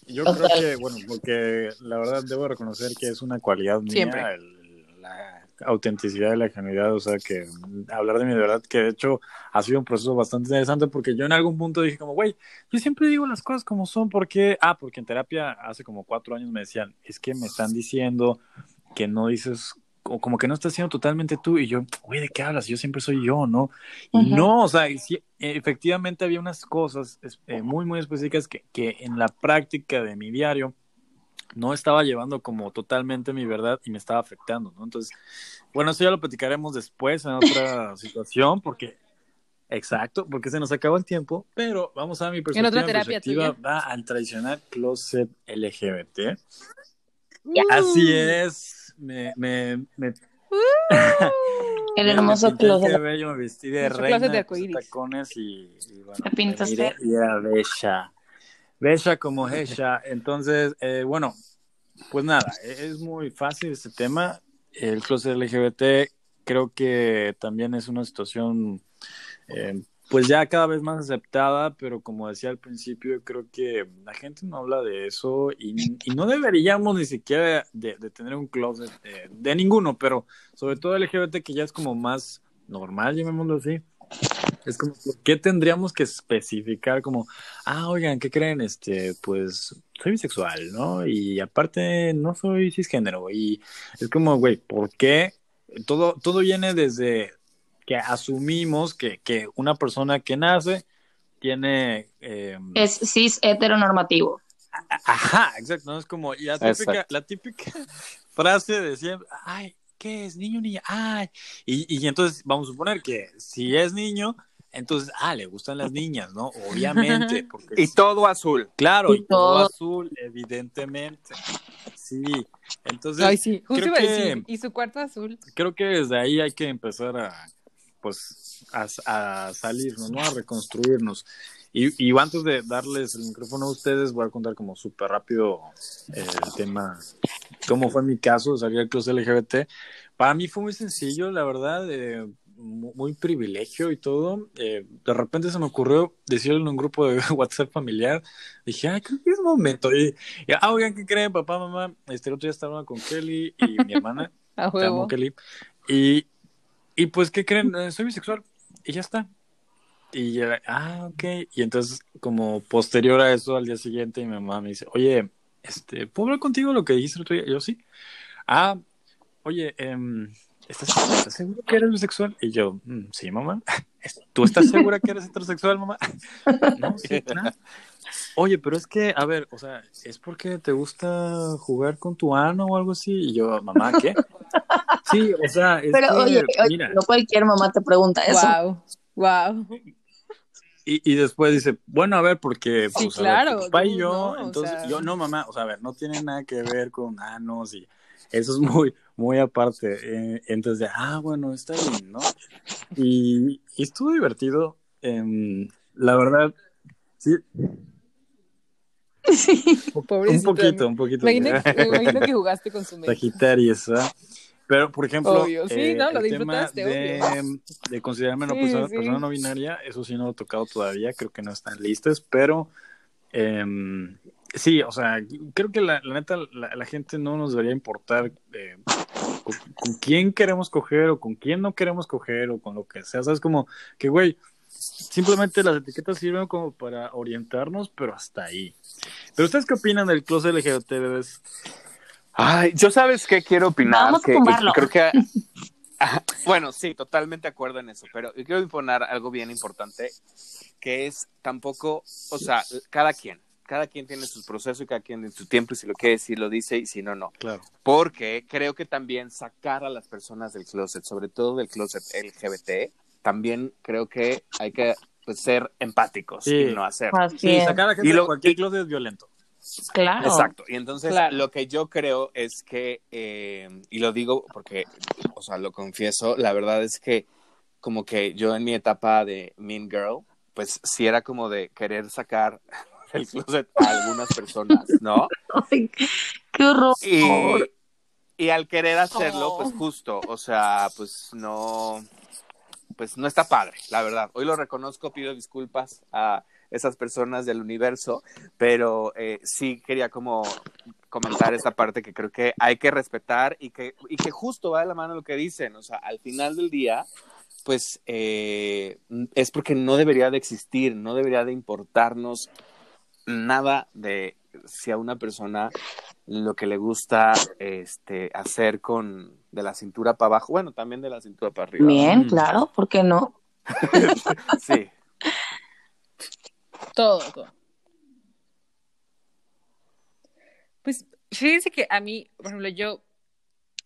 [SPEAKER 1] yo creo que, bueno, porque la verdad debo reconocer que es una cualidad mía,
[SPEAKER 4] Siempre.
[SPEAKER 1] el- la autenticidad y la genuidad, o sea, que hablar de mi verdad, que de hecho ha sido un proceso bastante interesante porque yo en algún punto dije como, güey, yo siempre digo las cosas como son, porque, ah, porque en terapia hace como cuatro años me decían, es que me están diciendo que no dices, o como que no estás siendo totalmente tú, y yo, güey, ¿de qué hablas? Yo siempre soy yo, ¿no? Y no, o sea, sí, efectivamente había unas cosas eh, muy, muy específicas que, que en la práctica de mi diario no estaba llevando como totalmente mi verdad y me estaba afectando, ¿no? Entonces, bueno, eso ya lo platicaremos después en otra situación, porque, exacto, porque se nos acabó el tiempo, pero vamos a mi perspectiva.
[SPEAKER 4] En otra terapia
[SPEAKER 1] perspectiva va al tradicional closet LGBT. Así es, me, me, me
[SPEAKER 2] El hermoso closet.
[SPEAKER 1] cabello, me vestí de reina, tacones y, y bueno, me miré y era bella. Bella como ella. Entonces, eh, bueno, pues nada, e- es muy fácil este tema. El closet LGBT creo que también es una situación, eh, pues ya cada vez más aceptada, pero como decía al principio, creo que la gente no habla de eso y, no deberíamos ni siquiera de, de tener un closet eh, de ninguno, pero sobre todo LGBT que ya es como más normal, llamémoslo así. Es como, ¿por qué tendríamos que especificar como, ah, oigan, ¿qué creen? Este, pues soy bisexual, ¿no? Y aparte no soy cisgénero. Y es como, güey, ¿por qué? Todo, todo viene desde que asumimos que, que una persona que nace tiene... eh,
[SPEAKER 2] Es cis heteronormativo.
[SPEAKER 1] Ajá, exacto, ¿no? Es como y la típica, la típica frase de siempre, ay, ¿qué es? Niño, niña, ay. Y, y entonces vamos a suponer que si es niño, entonces, ah, le gustan las niñas, ¿no? Obviamente, porque
[SPEAKER 3] Y todo azul.
[SPEAKER 1] claro, y
[SPEAKER 2] Y
[SPEAKER 1] todo
[SPEAKER 2] todo.
[SPEAKER 1] azul, evidentemente. Sí, entonces
[SPEAKER 4] Ay, sí, justo
[SPEAKER 1] creo
[SPEAKER 4] iba a
[SPEAKER 1] que-
[SPEAKER 4] decir. Y su cuarto azul.
[SPEAKER 1] creo que desde ahí hay que empezar a, pues, a, a salirnos, ¿no? A reconstruirnos. Y, y antes de darles el micrófono a ustedes, voy a contar como súper rápido eh, el tema, cómo fue mi caso de salir del closet LGBT. Para mí fue muy sencillo, la verdad, eh, muy privilegio y todo. Eh, de repente se me ocurrió decirlo en un grupo de WhatsApp familiar. Dije, ay, creo que es momento. Y, y, ah, oigan, ¿qué creen, papá, mamá? Este el otro día estaba con Kelly y mi hermana.
[SPEAKER 4] A
[SPEAKER 1] Te amo,
[SPEAKER 4] juego.
[SPEAKER 1] Kelly. Y, y pues, ¿qué creen? Eh, soy bisexual. Y ya está. Y ya, ah, ok. Y entonces, como posterior a eso, al día siguiente, mi mamá me dice, oye, este, ¿puedo hablar contigo lo que dijiste el otro día? Y yo, sí. Ah, oye, em, ¿estás, estás seguro que eres bisexual? Y yo, "Mm, sí, mamá. ¿Tú estás segura que eres heterosexual, mamá? no, sí, claro. Oye, pero es que, a ver, o sea, ¿es porque te gusta jugar con tu ano o algo así? Y yo, mamá, ¿qué? Sí, o sea, es
[SPEAKER 2] Pero
[SPEAKER 1] que,
[SPEAKER 2] oye, oye,
[SPEAKER 1] mira,
[SPEAKER 2] no cualquier mamá te pregunta eso.
[SPEAKER 4] Wow. Wow.
[SPEAKER 1] y, y después dice, bueno, a ver, porque
[SPEAKER 4] Sí,
[SPEAKER 1] pues, a ver,
[SPEAKER 4] claro,
[SPEAKER 1] tu papá y yo,
[SPEAKER 4] ¿no? O
[SPEAKER 1] entonces,
[SPEAKER 4] sea-
[SPEAKER 1] yo no, mamá, o sea, a ver, no tiene nada que ver con anos y eso es muy, muy aparte. Eh, entonces, ah, bueno, está bien, ¿no? Y, y estuvo divertido, em, la verdad, sí,
[SPEAKER 2] Sí.
[SPEAKER 1] un poquito, un poquito.
[SPEAKER 4] Imagino, me imagino que jugaste con su mente.
[SPEAKER 1] Sagitarius, ¿verdad? Pero, por ejemplo,
[SPEAKER 4] Obvio, sí,
[SPEAKER 1] eh,
[SPEAKER 4] no, lo
[SPEAKER 1] el tema de, de considerarme una
[SPEAKER 4] Sí,
[SPEAKER 1] persona,
[SPEAKER 4] sí.
[SPEAKER 1] persona no binaria, eso sí no lo he tocado todavía, creo que no están listos, pero em, sí, o sea, creo que la, la neta, la, la gente no nos debería importar eh, con, con quién queremos coger o con quién no queremos coger o con lo que sea, sabes, como que, güey, simplemente las etiquetas sirven como para orientarnos, pero hasta ahí. Pero ustedes qué opinan del closet LGBT, bebés?
[SPEAKER 3] Ay, yo sabes qué quiero opinar.
[SPEAKER 2] Vamos a
[SPEAKER 3] que, y creo que. Bueno, sí, totalmente de acuerdo en eso, pero yo quiero imponer algo bien importante, que es tampoco, o sea, cada quien, cada quien tiene su proceso y cada quien tiene su tiempo y si lo quiere decir lo dice y si no, no.
[SPEAKER 1] Claro.
[SPEAKER 3] Porque creo que también sacar a las personas del closet, sobre todo del closet LGBT, también creo que hay que pues, ser empáticos
[SPEAKER 1] Sí.
[SPEAKER 3] y no hacer.
[SPEAKER 1] Sí, sacar a gente
[SPEAKER 3] Y lo-
[SPEAKER 1] de cualquier
[SPEAKER 3] y-
[SPEAKER 1] closet es violento.
[SPEAKER 2] Claro.
[SPEAKER 3] Exacto. Y entonces
[SPEAKER 4] Claro.
[SPEAKER 3] lo que yo creo es que, eh, y lo digo porque, o sea, lo confieso, la verdad es que como que yo en mi etapa de Mean Girl, pues sí era como de querer sacar el closet a algunas personas, ¿no?
[SPEAKER 2] Ay, qué horror.
[SPEAKER 3] Y, y al querer hacerlo,
[SPEAKER 4] Oh.
[SPEAKER 3] pues justo, o sea, pues no, pues no está padre, la verdad. Hoy lo reconozco, pido disculpas a esas personas del universo, pero eh, sí quería como comentar esta parte que creo que hay que respetar y que, y que justo va de la mano lo que dicen, o sea, al final del día, pues eh, es porque no debería de existir, no debería de importarnos nada de si a una persona lo que le gusta este hacer con de la cintura para abajo, bueno, también de la cintura para arriba.
[SPEAKER 2] Bien,
[SPEAKER 1] Mm.
[SPEAKER 2] claro, ¿por qué no?
[SPEAKER 3] Sí.
[SPEAKER 4] Todo, todo. Pues fíjense que a mí, por ejemplo, yo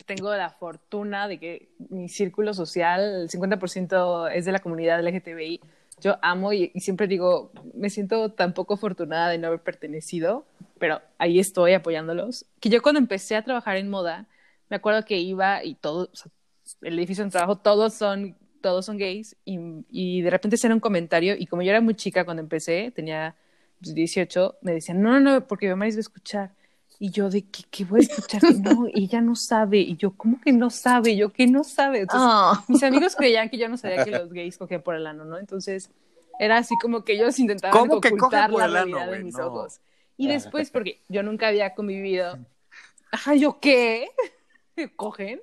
[SPEAKER 4] tengo la fortuna de que mi círculo social, el 50% es de la comunidad LGTBI. Yo amo y, siempre digo, me siento tan poco afortunada de no haber pertenecido, pero ahí estoy apoyándolos. Que yo cuando empecé a trabajar en moda, me acuerdo que iba y todo, el edificio de trabajo, todos son, todos son gays y, de repente hacían un comentario y como yo era muy chica cuando empecé, tenía 18, me decían, no, no, no, porque mi mamá iba a escuchar. Y yo de que, que voy a escuchar no, ella no sabe. Y yo, ¿cómo que no sabe? Y yo, que no sabe? Entonces,
[SPEAKER 2] Oh.
[SPEAKER 4] mis amigos creían que yo no sabía que los gays cogían por el ano, ¿no? Entonces, era así como que ellos intentaban
[SPEAKER 3] ¿Cómo que
[SPEAKER 4] ocultar
[SPEAKER 3] por
[SPEAKER 4] la
[SPEAKER 3] el ano,
[SPEAKER 4] realidad de mis
[SPEAKER 3] No.
[SPEAKER 4] ojos. Y después, porque yo nunca había convivido, ajá, ¿yo qué? ¿Cogen?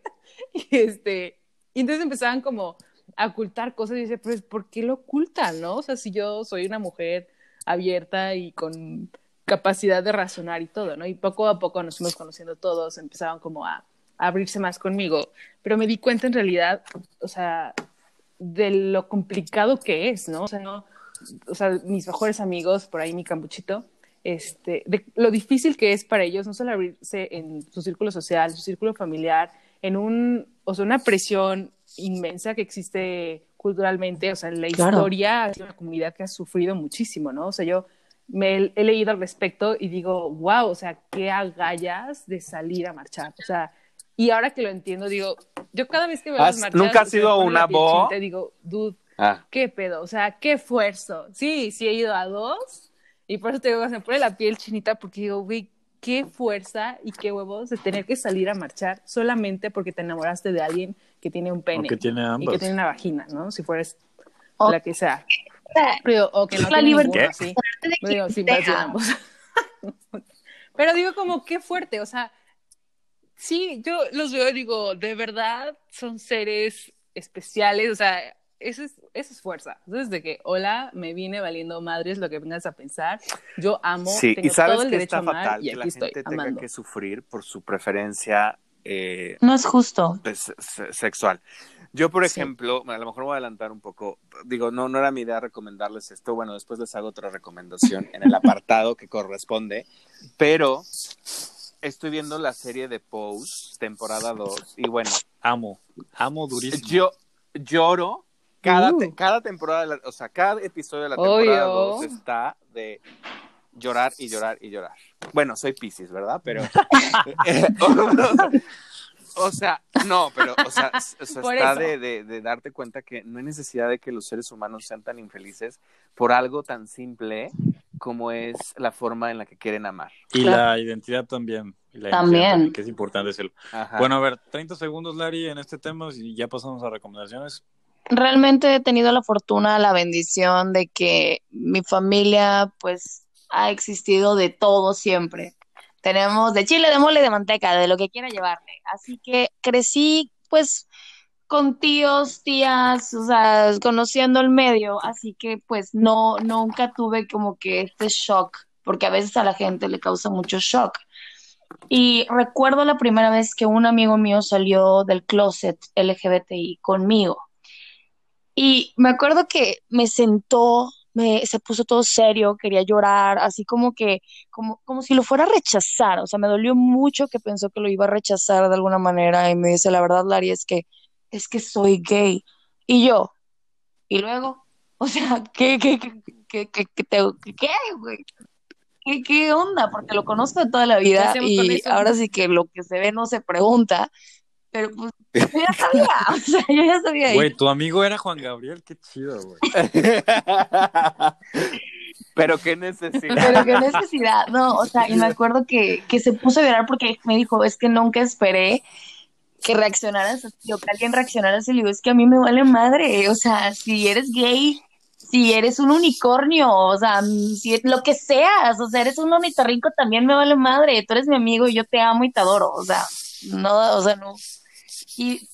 [SPEAKER 4] Y este, y entonces empezaban como a ocultar cosas y dice, pues, ¿por qué lo ocultan, no? O sea, si yo soy una mujer abierta y con capacidad de razonar y todo, ¿no? Y poco a poco nos fuimos conociendo todos, empezaban como a, a abrirse más conmigo, pero me di cuenta en realidad, o sea, de lo complicado que es, ¿no? O sea, no, o sea, mis mejores amigos, por ahí mi cambuchito, este, de lo difícil que es para ellos no solo abrirse en su círculo social, su círculo familiar, en un, o sea, una presión inmensa que existe culturalmente, o sea, en la
[SPEAKER 2] Claro.
[SPEAKER 4] historia sido una comunidad que ha sufrido muchísimo, ¿no? O sea, yo me he, leído al respecto y digo, wow, o sea, qué agallas de salir a marchar, o sea, y ahora que lo entiendo, digo, yo cada vez que veo las
[SPEAKER 3] ¿Has-
[SPEAKER 4] marchas,
[SPEAKER 3] nunca has
[SPEAKER 4] se me
[SPEAKER 3] ido a
[SPEAKER 4] pone
[SPEAKER 3] una
[SPEAKER 4] chinita y digo, dude,
[SPEAKER 3] Ah,
[SPEAKER 4] qué pedo, o sea, qué esfuerzo. Sí, sí he ido a dos y por eso te digo, se me pone la piel chinita porque digo, güey, qué fuerza y qué huevos de tener que salir a marchar solamente porque te enamoraste de alguien que tiene un pene
[SPEAKER 1] O que tiene
[SPEAKER 4] y
[SPEAKER 1] ambas.
[SPEAKER 4] que tiene una vagina, ¿no? Si fueras
[SPEAKER 2] O-
[SPEAKER 4] la que sea. Pero, o que no
[SPEAKER 2] La
[SPEAKER 4] tiene
[SPEAKER 2] libertad
[SPEAKER 4] ninguno, sí.
[SPEAKER 2] De
[SPEAKER 4] digo. Pero digo como qué fuerte, o sea, sí, yo los veo y digo, de verdad son seres especiales, o sea, eso es, eso es fuerza. Entonces, de que, hola, me vine valiendo madres lo que vengas a pensar, yo amo,
[SPEAKER 3] sí,
[SPEAKER 4] tengo
[SPEAKER 3] y sabes
[SPEAKER 4] todo el
[SPEAKER 3] que
[SPEAKER 4] derecho a
[SPEAKER 3] está
[SPEAKER 4] amar
[SPEAKER 3] fatal
[SPEAKER 4] y
[SPEAKER 3] que la
[SPEAKER 4] aquí estoy,
[SPEAKER 3] gente tenga
[SPEAKER 4] amando.
[SPEAKER 3] que sufrir por su preferencia eh,
[SPEAKER 2] No es justo.
[SPEAKER 3] pues, se- sexual. Yo, por
[SPEAKER 2] Sí.
[SPEAKER 3] ejemplo, a lo mejor me voy a adelantar un poco. Digo, no, no era mi idea recomendarles esto. Bueno, después les hago otra recomendación en el apartado que corresponde. Pero estoy viendo la serie de Pose, temporada 2. Y bueno,
[SPEAKER 1] Amo, amo durísimo.
[SPEAKER 3] yo lloro. Cada,
[SPEAKER 4] Uh.
[SPEAKER 3] te- cada temporada, o sea, cada episodio de la temporada
[SPEAKER 4] Obvio.
[SPEAKER 3] 2 está de llorar y llorar y llorar. Bueno, soy Pisces, ¿verdad? Pero. eh, o sea, no, pero, o sea, o sea, está de, de- de darte cuenta que no hay necesidad de que los seres humanos sean tan infelices por algo tan simple como es la forma en la que quieren amar.
[SPEAKER 1] Y
[SPEAKER 2] Claro.
[SPEAKER 1] la identidad también. y la
[SPEAKER 2] También.
[SPEAKER 1] identidad, que es importante decirlo.
[SPEAKER 3] Ajá.
[SPEAKER 1] Bueno, a ver, 30 segundos, Lari, en este tema y ya pasamos a recomendaciones.
[SPEAKER 2] Realmente he tenido la fortuna, la bendición de que mi familia, pues, ha existido de todo siempre. Tenemos de chile, de mole, de manteca, de lo que quiera llevarle. Así que crecí, pues, con tíos, tías, o sea, conociendo el medio. Así que, pues, no, nunca tuve como que este shock, porque a veces a la gente le causa mucho shock. Y recuerdo la primera vez que un amigo mío salió del closet LGBTI conmigo. Y me acuerdo que me sentó, me, se puso todo serio, quería llorar, así como que, como, como si lo fuera a rechazar. O sea, me dolió mucho que pensó que lo iba a rechazar de alguna manera. Y me dice, la verdad, Lari, es que, es que soy gay. Y yo, y luego, o sea, ¿qué, qué, qué, qué, qué, qué, te- qué, güey? ¿Qué, qué onda? Porque lo conozco de toda la
[SPEAKER 4] ¿Qué
[SPEAKER 2] vida y ahora sí que lo que se ve no se pregunta. Pero pues yo ya sabía, o sea, yo ya sabía.
[SPEAKER 1] Güey, tu amigo era Juan Gabriel, qué chido, güey.
[SPEAKER 3] Pero qué necesidad.
[SPEAKER 2] Pero qué necesidad, no, o sea, y me acuerdo que, que se puso a llorar porque me dijo, es que nunca esperé que reaccionaras así, o que alguien reaccionara así, le digo, es que a mí me vale madre, o sea, si eres gay, si eres un unicornio, o sea, si es lo que seas, o sea, eres un ornitorrinco, también me vale madre, tú eres mi amigo y yo te amo y te adoro, o sea, no, o sea, no. Y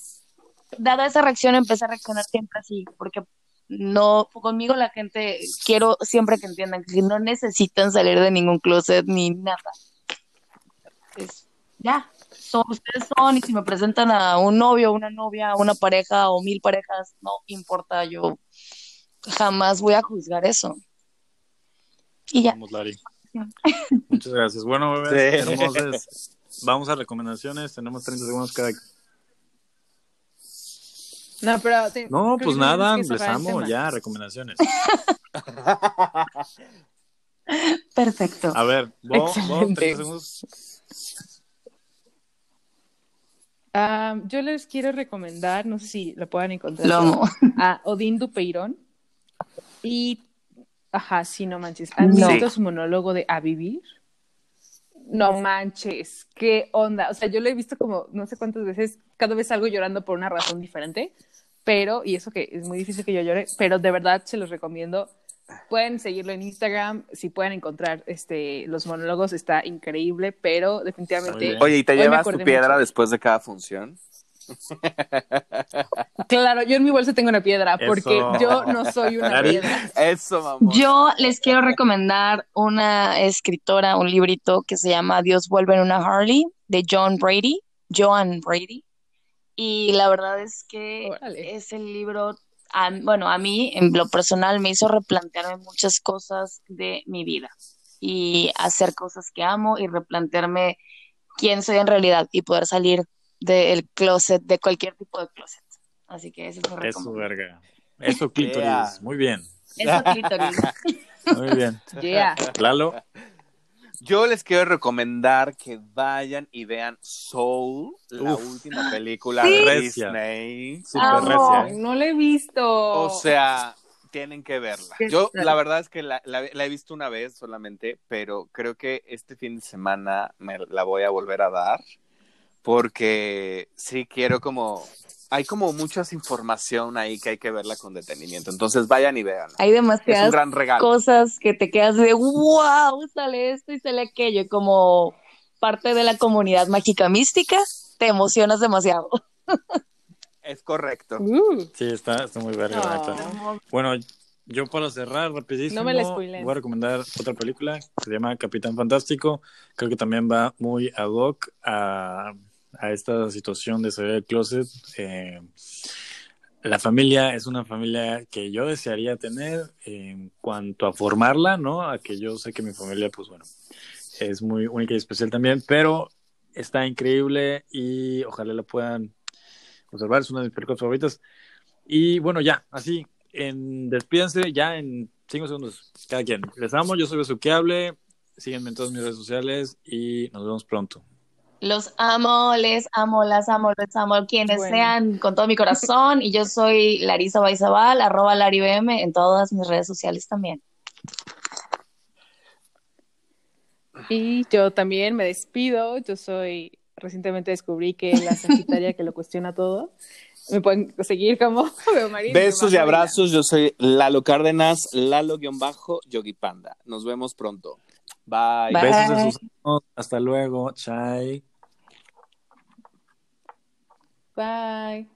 [SPEAKER 2] dada esa reacción empecé a reaccionar siempre así, porque no, conmigo la gente, quiero siempre que entiendan que no necesitan salir de ningún closet ni nada. Ya, son, ustedes son, y si me presentan a un novio, una novia, una pareja o mil parejas, no importa, yo jamás voy a juzgar eso. Y ya.
[SPEAKER 1] Vamos, Lari. Muchas gracias. Bueno, bebés,
[SPEAKER 3] Sí.
[SPEAKER 1] hermosos. vamos a recomendaciones, tenemos 30 segundos cada.
[SPEAKER 4] No, pero. te-
[SPEAKER 1] No,
[SPEAKER 4] creo
[SPEAKER 1] pues nada, les amo, ya, recomendaciones.
[SPEAKER 2] Perfecto.
[SPEAKER 1] A ver,
[SPEAKER 4] Excelente.
[SPEAKER 1] 30 segundos.
[SPEAKER 4] Ah, yo les quiero recomendar, no sé si lo puedan encontrar.
[SPEAKER 2] Lo amo.
[SPEAKER 4] A Odín Dupeirón. Y. Ajá, sí, no manches. ¿Han
[SPEAKER 2] No.
[SPEAKER 4] visto su monólogo de A Vivir? No manches, qué onda. O sea, yo lo he visto como no sé cuántas veces, cada vez salgo llorando por una razón diferente, pero, y eso que es muy difícil que yo llore, pero de verdad se los recomiendo. Pueden seguirlo en Instagram, si pueden encontrar este los monólogos, está increíble, pero definitivamente.
[SPEAKER 3] Oye, ¿y te llevas tu piedra
[SPEAKER 4] mucho.
[SPEAKER 3] después de cada función?
[SPEAKER 4] Claro, yo en mi bolsa tengo una piedra, porque
[SPEAKER 1] Eso.
[SPEAKER 4] yo no soy una piedra.
[SPEAKER 3] Eso, mamón.
[SPEAKER 2] Yo les quiero recomendar una escritora, un librito que se llama Dios vuelve en una Harley, de John Brady, Joan Brady. Y la verdad es que
[SPEAKER 4] Órale.
[SPEAKER 2] ese libro, a- bueno, a mí en lo personal me hizo replantearme muchas cosas de mi vida y hacer cosas que amo y replantearme quién soy en realidad y poder salir del closet, de cualquier tipo de closet. Así que eso es
[SPEAKER 1] Eso, verga. Eso, clítoris.
[SPEAKER 3] Yeah.
[SPEAKER 1] Muy bien,
[SPEAKER 2] Eso, clítoris.
[SPEAKER 1] muy bien.
[SPEAKER 4] Yeah.
[SPEAKER 1] Lalo,
[SPEAKER 3] Yo les quiero recomendar que vayan y vean Soul, la
[SPEAKER 1] Uf.
[SPEAKER 3] última película
[SPEAKER 2] Sí.
[SPEAKER 3] de. Disney.
[SPEAKER 1] súper
[SPEAKER 2] Amo.
[SPEAKER 1] recia. ¿eh?
[SPEAKER 4] No lo he visto.
[SPEAKER 3] O sea, tienen que verla. Yo la verdad es que la, la- la he visto una vez solamente, pero creo que este fin de semana me la voy a volver a dar porque sí quiero como... Hay como mucha información ahí que hay que verla con detenimiento. Entonces vayan y vean.
[SPEAKER 2] Hay
[SPEAKER 3] Es
[SPEAKER 2] demasiadas
[SPEAKER 3] un gran regalo.
[SPEAKER 2] cosas que te quedas de wow, sale esto y sale aquello, y como parte de la comunidad mágica mística, te emocionas demasiado.
[SPEAKER 3] Es correcto.
[SPEAKER 4] Uh,
[SPEAKER 1] sí, está, está muy verga. Bueno, yo para cerrar rapidísimo,
[SPEAKER 4] No me
[SPEAKER 1] voy a recomendar otra película que se llama Capitán Fantástico. Creo que también va muy ad hoc a, a esta situación de salir del closet. Eh, la familia es una familia que yo desearía tener en cuanto a formarla, ¿no? A que yo sé que mi familia, pues bueno, es muy única y especial también, pero está increíble y ojalá la puedan observar. Es una de mis películas favoritas. Y bueno, ya, así, en despídense ya en cinco segundos cada quien. Les amo, yo soy Besuqueable. Síguenme en todas mis redes sociales y nos vemos pronto.
[SPEAKER 2] Los amo, les amo, las amo, les amo, quienes
[SPEAKER 4] Bueno.
[SPEAKER 2] sean, con todo mi corazón. Y yo soy Larisa Baizabal, arroba LariBM, en todas mis redes sociales también.
[SPEAKER 4] Y yo también me despido. Yo soy, recientemente descubrí que la Sagitaria que lo cuestiona todo. Me pueden seguir como Beomarín,
[SPEAKER 3] Besos y abrazos. Yo soy Lalo Cárdenas, Lalo-Yogi Panda. Nos vemos pronto. Bye.
[SPEAKER 2] Bye.
[SPEAKER 1] Besos de sus manos. Hasta luego. Chai.
[SPEAKER 4] Bye.